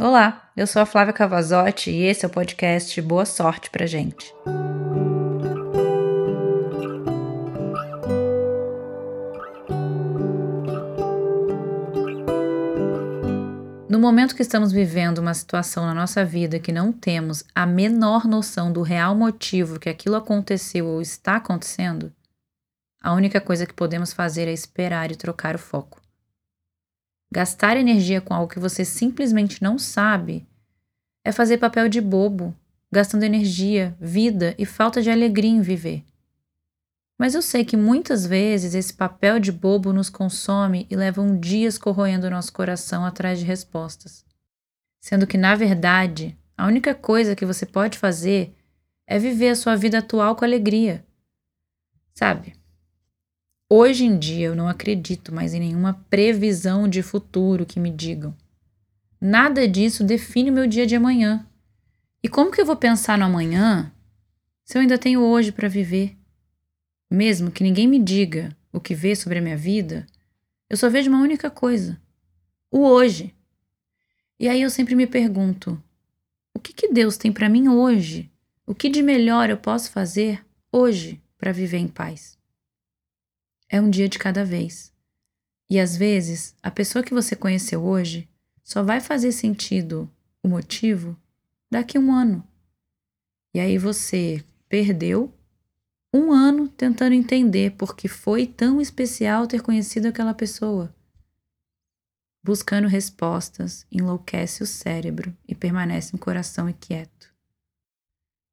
Olá, eu sou a Flávia Cavazotti e esse é o podcast Boa Sorte pra gente. No momento que estamos vivendo uma situação na nossa vida que não temos a menor noção do real motivo que aquilo aconteceu ou está acontecendo, a única coisa que podemos fazer é esperar e trocar o foco. Gastar energia com algo que você simplesmente não sabe é fazer papel de bobo, gastando energia, vida e falta de alegria em viver. Mas eu sei que muitas vezes esse papel de bobo nos consome e leva um dias corroendo nosso coração atrás de respostas. Sendo que, na verdade, a única coisa que você pode fazer é viver a sua vida atual com alegria. Sabe? Hoje em dia eu não acredito mais em nenhuma previsão de futuro que me digam. Nada disso define o meu dia de amanhã. E como que eu vou pensar no amanhã se eu ainda tenho hoje para viver? Mesmo que ninguém me diga o que vê sobre a minha vida, eu só vejo uma única coisa: o hoje. E aí eu sempre me pergunto: o que, que Deus tem para mim hoje? O que de melhor eu posso fazer hoje para viver em paz? É um dia de cada vez. E às vezes, a pessoa que você conheceu hoje só vai fazer sentido o motivo daqui a um ano. E aí você perdeu um ano tentando entender por que foi tão especial ter conhecido aquela pessoa. Buscando respostas, enlouquece o cérebro e permanece um coração inquieto.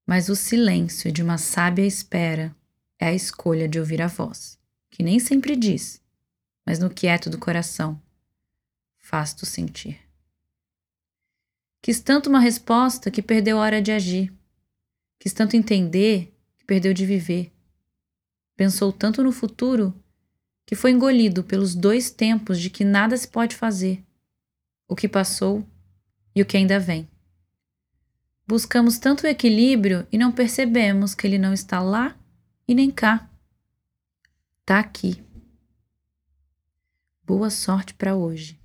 Mas o silêncio de uma sábia espera é a escolha de ouvir a voz que nem sempre diz, mas no quieto do coração, faz-tu sentir. Quis tanto uma resposta que perdeu a hora de agir. Quis tanto entender que perdeu de viver. Pensou tanto no futuro que foi engolido pelos dois tempos de que nada se pode fazer: o que passou e o que ainda vem. Buscamos tanto o equilíbrio e não percebemos que ele não está lá e nem cá tá aqui. Boa sorte para hoje.